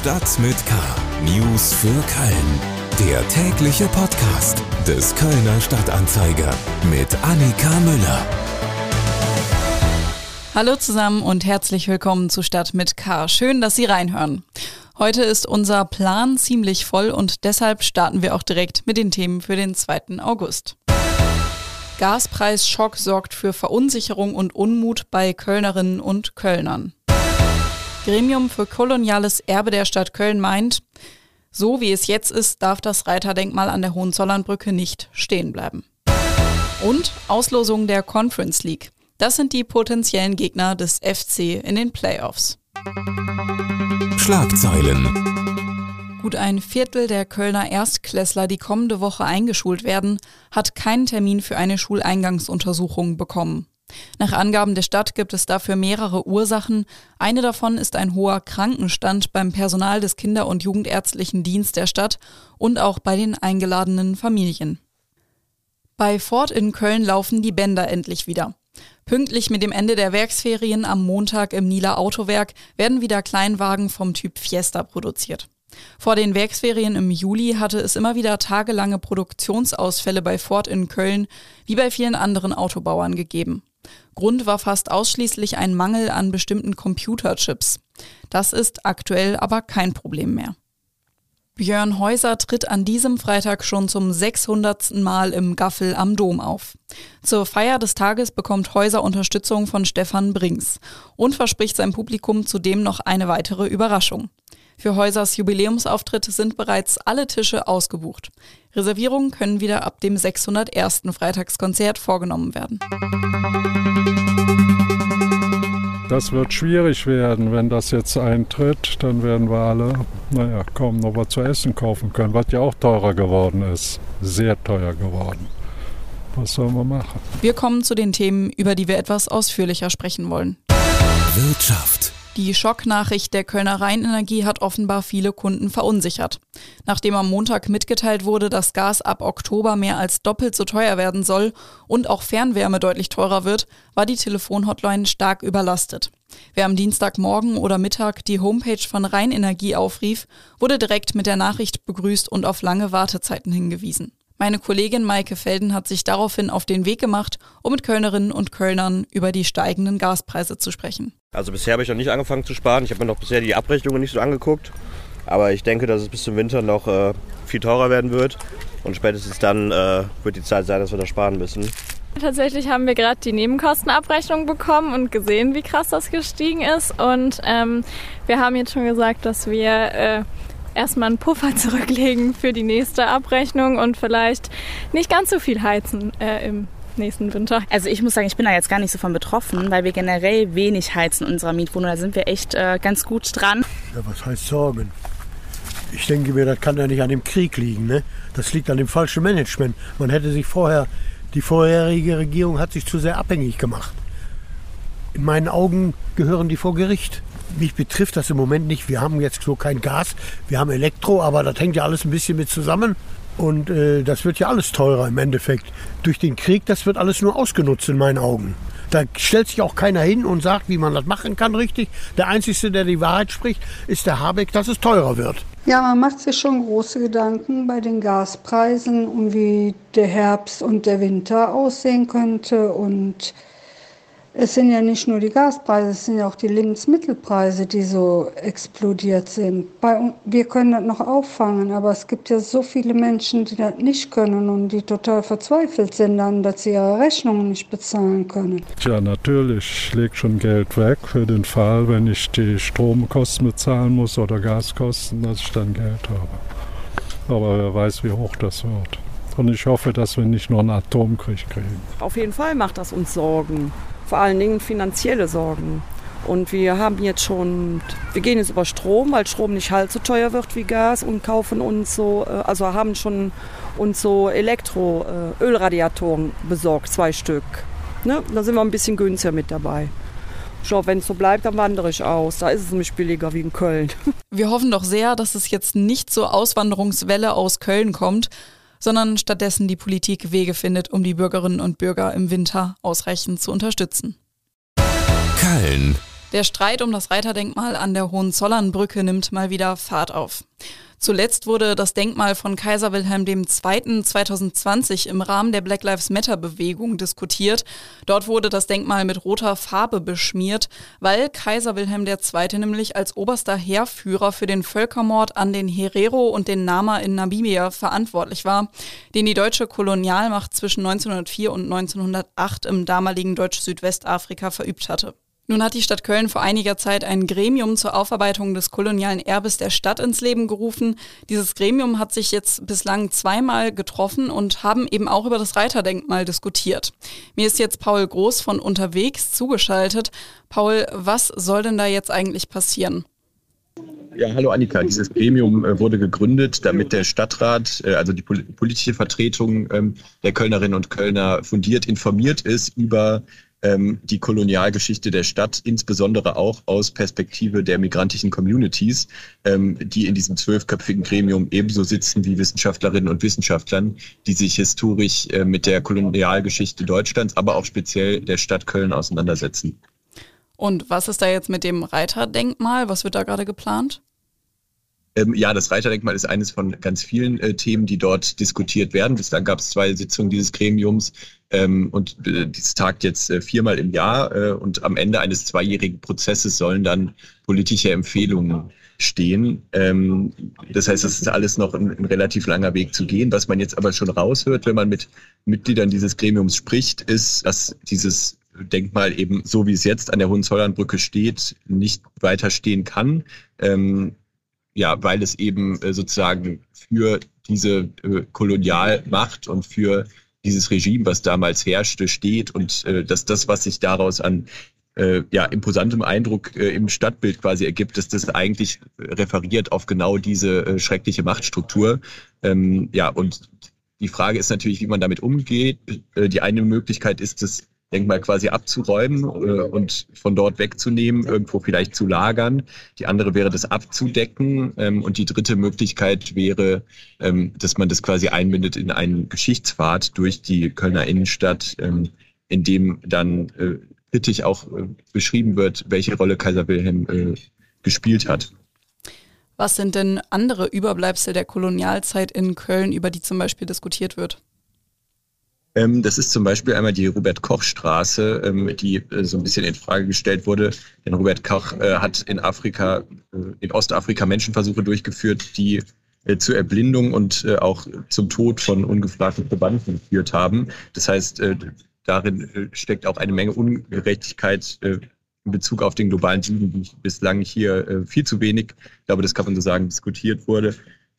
Stadt mit K. News für Köln. Der tägliche Podcast des Kölner Stadtanzeiger mit Annika Müller. Hallo zusammen und herzlich willkommen zu Stadt mit K. Schön, dass Sie reinhören. Heute ist unser Plan ziemlich voll und deshalb starten wir auch direkt mit den Themen für den 2. August. Gaspreisschock sorgt für Verunsicherung und Unmut bei Kölnerinnen und Kölnern. Gremium für koloniales Erbe der Stadt Köln meint, so wie es jetzt ist, darf das Reiterdenkmal an der Hohenzollernbrücke nicht stehen bleiben. Und Auslosung der Conference League. Das sind die potenziellen Gegner des FC in den Playoffs. Schlagzeilen. Gut ein Viertel der Kölner Erstklässler, die kommende Woche eingeschult werden, hat keinen Termin für eine Schuleingangsuntersuchung bekommen. Nach Angaben der Stadt gibt es dafür mehrere Ursachen. Eine davon ist ein hoher Krankenstand beim Personal des Kinder- und Jugendärztlichen Dienst der Stadt und auch bei den eingeladenen Familien. Bei Ford in Köln laufen die Bänder endlich wieder. Pünktlich mit dem Ende der Werksferien am Montag im Nieler Autowerk werden wieder Kleinwagen vom Typ Fiesta produziert. Vor den Werksferien im Juli hatte es immer wieder tagelange Produktionsausfälle bei Ford in Köln, wie bei vielen anderen Autobauern gegeben. Grund war fast ausschließlich ein Mangel an bestimmten Computerchips. Das ist aktuell aber kein Problem mehr. Björn Häuser tritt an diesem Freitag schon zum 600. Mal im Gaffel am Dom auf. Zur Feier des Tages bekommt Häuser Unterstützung von Stefan Brings und verspricht seinem Publikum zudem noch eine weitere Überraschung. Für Häusers Jubiläumsauftritt sind bereits alle Tische ausgebucht. Reservierungen können wieder ab dem 601. Freitagskonzert vorgenommen werden. Das wird schwierig werden, wenn das jetzt eintritt. Dann werden wir alle, naja, kaum noch was zu essen kaufen können, was ja auch teurer geworden ist. Sehr teuer geworden. Was sollen wir machen? Wir kommen zu den Themen, über die wir etwas ausführlicher sprechen wollen. Wirtschaft. Die Schocknachricht der Kölner Rheinenergie hat offenbar viele Kunden verunsichert. Nachdem am Montag mitgeteilt wurde, dass Gas ab Oktober mehr als doppelt so teuer werden soll und auch Fernwärme deutlich teurer wird, war die Telefonhotline stark überlastet. Wer am Dienstagmorgen oder Mittag die Homepage von Rheinenergie aufrief, wurde direkt mit der Nachricht begrüßt und auf lange Wartezeiten hingewiesen. Meine Kollegin Maike Felden hat sich daraufhin auf den Weg gemacht, um mit Kölnerinnen und Kölnern über die steigenden Gaspreise zu sprechen. Also bisher habe ich noch nicht angefangen zu sparen. Ich habe mir noch bisher die Abrechnungen nicht so angeguckt. Aber ich denke, dass es bis zum Winter noch äh, viel teurer werden wird. Und spätestens dann äh, wird die Zeit sein, dass wir da sparen müssen. Tatsächlich haben wir gerade die Nebenkostenabrechnung bekommen und gesehen, wie krass das gestiegen ist. Und ähm, wir haben jetzt schon gesagt, dass wir äh, erstmal einen Puffer zurücklegen für die nächste Abrechnung und vielleicht nicht ganz so viel heizen äh, im nächsten Winter. Also ich muss sagen, ich bin da jetzt gar nicht so von betroffen, weil wir generell wenig heizen in unserer Mietwohnung. Da sind wir echt äh, ganz gut dran. Ja, was heißt Sorgen? Ich denke mir, das kann ja nicht an dem Krieg liegen. Ne? Das liegt an dem falschen Management. Man hätte sich vorher, die vorherige Regierung hat sich zu sehr abhängig gemacht. In meinen Augen gehören die vor Gericht. Mich betrifft das im Moment nicht. Wir haben jetzt so kein Gas, wir haben Elektro, aber das hängt ja alles ein bisschen mit zusammen. Und äh, das wird ja alles teurer im Endeffekt. Durch den Krieg, das wird alles nur ausgenutzt in meinen Augen. Da stellt sich auch keiner hin und sagt, wie man das machen kann richtig. Der Einzige, der die Wahrheit spricht, ist der Habeck, dass es teurer wird. Ja, man macht sich schon große Gedanken bei den Gaspreisen und wie der Herbst und der Winter aussehen könnte und es sind ja nicht nur die Gaspreise, es sind ja auch die Lebensmittelpreise, die so explodiert sind. Bei, wir können das noch auffangen, aber es gibt ja so viele Menschen, die das nicht können und die total verzweifelt sind dann, dass sie ihre Rechnungen nicht bezahlen können. Tja, natürlich. Ich lege schon Geld weg für den Fall, wenn ich die Stromkosten bezahlen muss oder Gaskosten, dass ich dann Geld habe. Aber wer weiß, wie hoch das wird. Und ich hoffe, dass wir nicht nur einen Atomkrieg kriegen. Auf jeden Fall macht das uns Sorgen vor allen Dingen finanzielle Sorgen. Und wir haben jetzt schon, wir gehen jetzt über Strom, weil Strom nicht halb so teuer wird wie Gas und kaufen uns so, äh, also haben schon uns so Elektro-Ölradiatoren äh, besorgt, zwei Stück. Ne? Da sind wir ein bisschen günstiger mit dabei. Schau, wenn es so bleibt, dann wandere ich aus. Da ist es nämlich billiger wie in Köln. Wir hoffen doch sehr, dass es jetzt nicht zur Auswanderungswelle aus Köln kommt, sondern stattdessen die Politik Wege findet, um die Bürgerinnen und Bürger im Winter ausreichend zu unterstützen. Köln. Der Streit um das Reiterdenkmal an der Hohenzollernbrücke nimmt mal wieder Fahrt auf. Zuletzt wurde das Denkmal von Kaiser Wilhelm II. 2020 im Rahmen der Black Lives Matter Bewegung diskutiert. Dort wurde das Denkmal mit roter Farbe beschmiert, weil Kaiser Wilhelm II. nämlich als oberster Heerführer für den Völkermord an den Herero und den Nama in Namibia verantwortlich war, den die deutsche Kolonialmacht zwischen 1904 und 1908 im damaligen Deutsch-Südwestafrika verübt hatte. Nun hat die Stadt Köln vor einiger Zeit ein Gremium zur Aufarbeitung des kolonialen Erbes der Stadt ins Leben gerufen. Dieses Gremium hat sich jetzt bislang zweimal getroffen und haben eben auch über das Reiterdenkmal diskutiert. Mir ist jetzt Paul Groß von unterwegs zugeschaltet. Paul, was soll denn da jetzt eigentlich passieren? Ja, hallo Annika. Dieses Gremium äh, wurde gegründet, damit der Stadtrat, äh, also die politische Vertretung ähm, der Kölnerinnen und Kölner fundiert informiert ist über ähm, die Kolonialgeschichte der Stadt, insbesondere auch aus Perspektive der migrantischen Communities, ähm, die in diesem zwölfköpfigen Gremium ebenso sitzen wie Wissenschaftlerinnen und Wissenschaftlern, die sich historisch äh, mit der Kolonialgeschichte Deutschlands, aber auch speziell der Stadt Köln auseinandersetzen. Und was ist da jetzt mit dem Reiterdenkmal? Was wird da gerade geplant? Ähm, ja, das Reiterdenkmal ist eines von ganz vielen äh, Themen, die dort diskutiert werden. Bislang gab es zwei Sitzungen dieses Gremiums ähm, und äh, dieses tagt jetzt äh, viermal im Jahr äh, und am Ende eines zweijährigen Prozesses sollen dann politische Empfehlungen stehen. Ähm, das heißt, das ist alles noch ein, ein, relativ langer Weg zu gehen. Was man jetzt aber schon raushört, wenn man mit Mitgliedern dieses Gremiums spricht, ist, dass dieses Denkmal eben so wie es jetzt an der Hohenzollernbrücke steht, nicht weiter stehen kann. Ähm, ja, weil es eben äh, sozusagen für diese äh, Kolonialmacht und für dieses Regime, was damals herrschte, steht und äh, dass das, was sich daraus an äh, ja, imposantem Eindruck äh, im Stadtbild quasi ergibt, dass das eigentlich referiert auf genau diese äh, schreckliche Machtstruktur. Ähm, ja, und die Frage ist natürlich, wie man damit umgeht. Äh, die eine Möglichkeit ist es, Denkmal quasi abzuräumen äh, und von dort wegzunehmen, irgendwo vielleicht zu lagern. Die andere wäre, das abzudecken. Ähm, und die dritte Möglichkeit wäre, ähm, dass man das quasi einbindet in einen Geschichtspfad durch die Kölner Innenstadt, ähm, in dem dann äh, kritisch auch äh, beschrieben wird, welche Rolle Kaiser Wilhelm äh, gespielt hat. Was sind denn andere Überbleibsel der Kolonialzeit in Köln, über die zum Beispiel diskutiert wird? Ähm, das ist zum Beispiel einmal die Robert-Koch-Straße, ähm, die äh, so ein bisschen in Frage gestellt wurde. Denn Robert Koch äh, hat in Afrika, äh, in Ostafrika Menschenversuche durchgeführt, die zur Erblindung und auch zum Tod von ungefragten Probanden geführt haben. Das heißt, darin steckt auch eine Menge Ungerechtigkeit in Bezug auf den globalen Süden, die bislang hier viel zu wenig, ich glaube, das kann man so sagen, diskutiert wurde.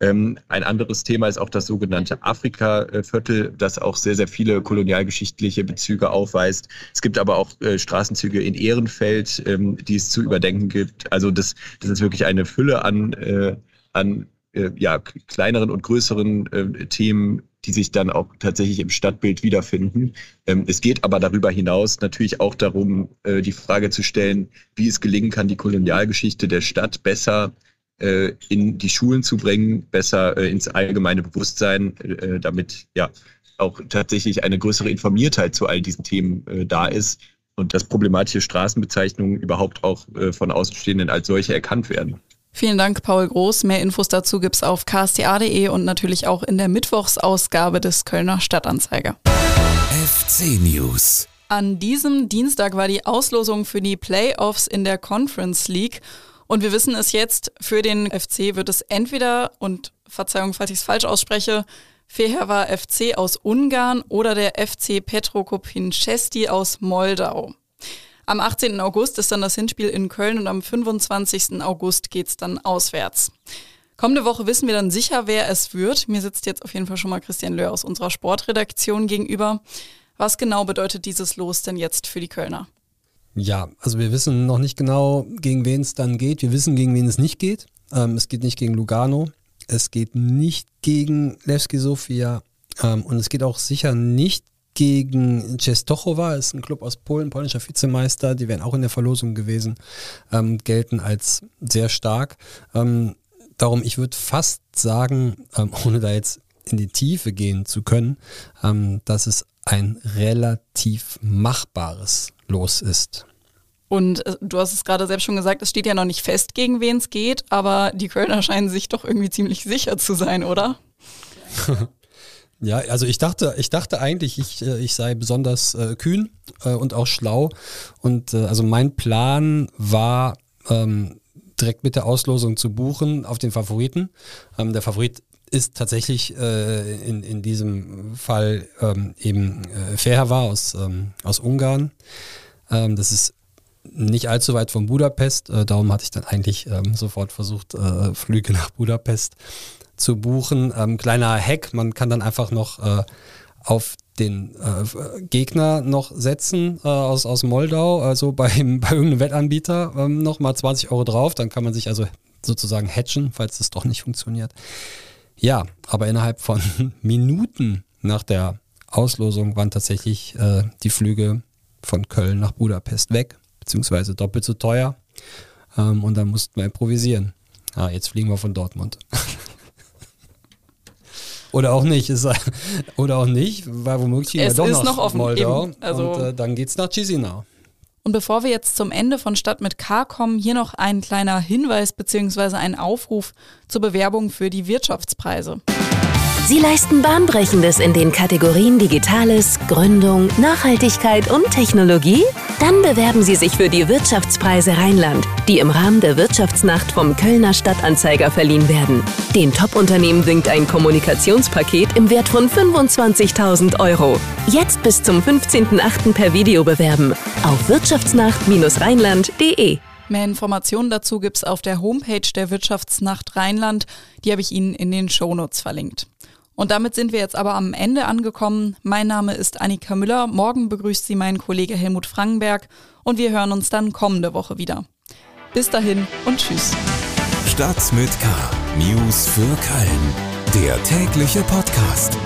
Ähm, ein anderes Thema ist auch das sogenannte Afrika-Viertel, das auch sehr, sehr viele kolonialgeschichtliche Bezüge aufweist. Es gibt aber auch äh, Straßenzüge in Ehrenfeld, ähm, die es zu überdenken gibt. Also das, das ist wirklich eine Fülle an, äh, an äh, ja, kleineren und größeren äh, Themen, die sich dann auch tatsächlich im Stadtbild wiederfinden. Ähm, es geht aber darüber hinaus natürlich auch darum, äh, die Frage zu stellen, wie es gelingen kann, die Kolonialgeschichte der Stadt besser äh, in die Schulen zu bringen, besser äh, ins allgemeine Bewusstsein, äh, damit ja auch tatsächlich eine größere Informiertheit zu all diesen Themen äh, da ist und dass problematische Straßenbezeichnungen überhaupt auch äh, von Außenstehenden als solche erkannt werden. Vielen Dank, Paul Groß. Mehr Infos dazu gibt's auf ksta.de und natürlich auch in der Mittwochsausgabe des Kölner Stadtanzeiger. FC News. An diesem Dienstag war die Auslosung für die Playoffs in der Conference League und wir wissen es jetzt, für den FC wird es entweder, und Verzeihung, falls ich es falsch ausspreche, Fehervar FC aus Ungarn oder der FC Petrokopin Chesti aus Moldau. Am 18. August ist dann das Hinspiel in Köln und am 25. August geht's dann auswärts. Kommende Woche wissen wir dann sicher, wer es wird. Mir sitzt jetzt auf jeden Fall schon mal Christian Löhr aus unserer Sportredaktion gegenüber. Was genau bedeutet dieses Los denn jetzt für die Kölner? Ja, also wir wissen noch nicht genau, gegen wen es dann geht. Wir wissen, gegen wen es nicht geht. Ähm, es geht nicht gegen Lugano. Es geht nicht gegen Levski Sofia. Ähm, und es geht auch sicher nicht gegen Czestochowa, ist ein Club aus Polen, polnischer Vizemeister, die wären auch in der Verlosung gewesen, ähm, gelten als sehr stark. Ähm, darum, ich würde fast sagen, ähm, ohne da jetzt in die Tiefe gehen zu können, ähm, dass es ein relativ machbares los ist. Und äh, du hast es gerade selbst schon gesagt, es steht ja noch nicht fest, gegen wen es geht, aber die Kölner scheinen sich doch irgendwie ziemlich sicher zu sein, oder? Ja, also ich dachte, ich dachte eigentlich, ich, äh, ich sei besonders äh, kühn äh, und auch schlau. Und äh, also mein Plan war, ähm, direkt mit der Auslosung zu buchen auf den Favoriten. Ähm, der Favorit ist tatsächlich äh, in, in diesem Fall ähm, eben äh, war aus, ähm, aus Ungarn. Ähm, das ist nicht allzu weit von Budapest. Äh, darum hatte ich dann eigentlich ähm, sofort versucht, äh, Flüge nach Budapest zu buchen. Ähm, kleiner Hack, man kann dann einfach noch äh, auf den äh, Gegner noch setzen äh, aus, aus Moldau, also beim, bei irgendeinem Wettanbieter ähm, nochmal 20 Euro drauf. Dann kann man sich also sozusagen hatchen, falls das doch nicht funktioniert. Ja, aber innerhalb von Minuten nach der Auslosung waren tatsächlich äh, die Flüge von Köln nach Budapest weg, beziehungsweise doppelt so teuer. Ähm, und dann mussten wir improvisieren. Ah, jetzt fliegen wir von Dortmund. Oder auch nicht. Ist, oder auch nicht, weil womöglich es doch ist noch, noch offen, Moldau. eben. Also und äh, dann geht's nach Chisinau. Und bevor wir jetzt zum Ende von Stadt mit K kommen, hier noch ein kleiner Hinweis bzw. ein Aufruf zur Bewerbung für die Wirtschaftspreise. Sie leisten Bahnbrechendes in den Kategorien Digitales, Gründung, Nachhaltigkeit und Technologie? Dann bewerben Sie sich für die Wirtschaftspreise Rheinland, die im Rahmen der Wirtschaftsnacht vom Kölner Stadtanzeiger verliehen werden. Den Top-Unternehmen winkt ein Kommunikationspaket im Wert von 25.000 Euro. Jetzt bis zum 15.08. per Video bewerben auf wirtschaftsnacht-rheinland.de. Mehr Informationen dazu gibt's auf der Homepage der Wirtschaftsnacht Rheinland. Die habe ich Ihnen in den Shownotes verlinkt. Und damit sind wir jetzt aber am Ende angekommen. Mein Name ist Annika Müller. Morgen begrüßt Sie mein Kollege Helmut Frankenberg und wir hören uns dann kommende Woche wieder. Bis dahin und tschüss. Stadt mit K. News für Köln. Der tägliche Podcast.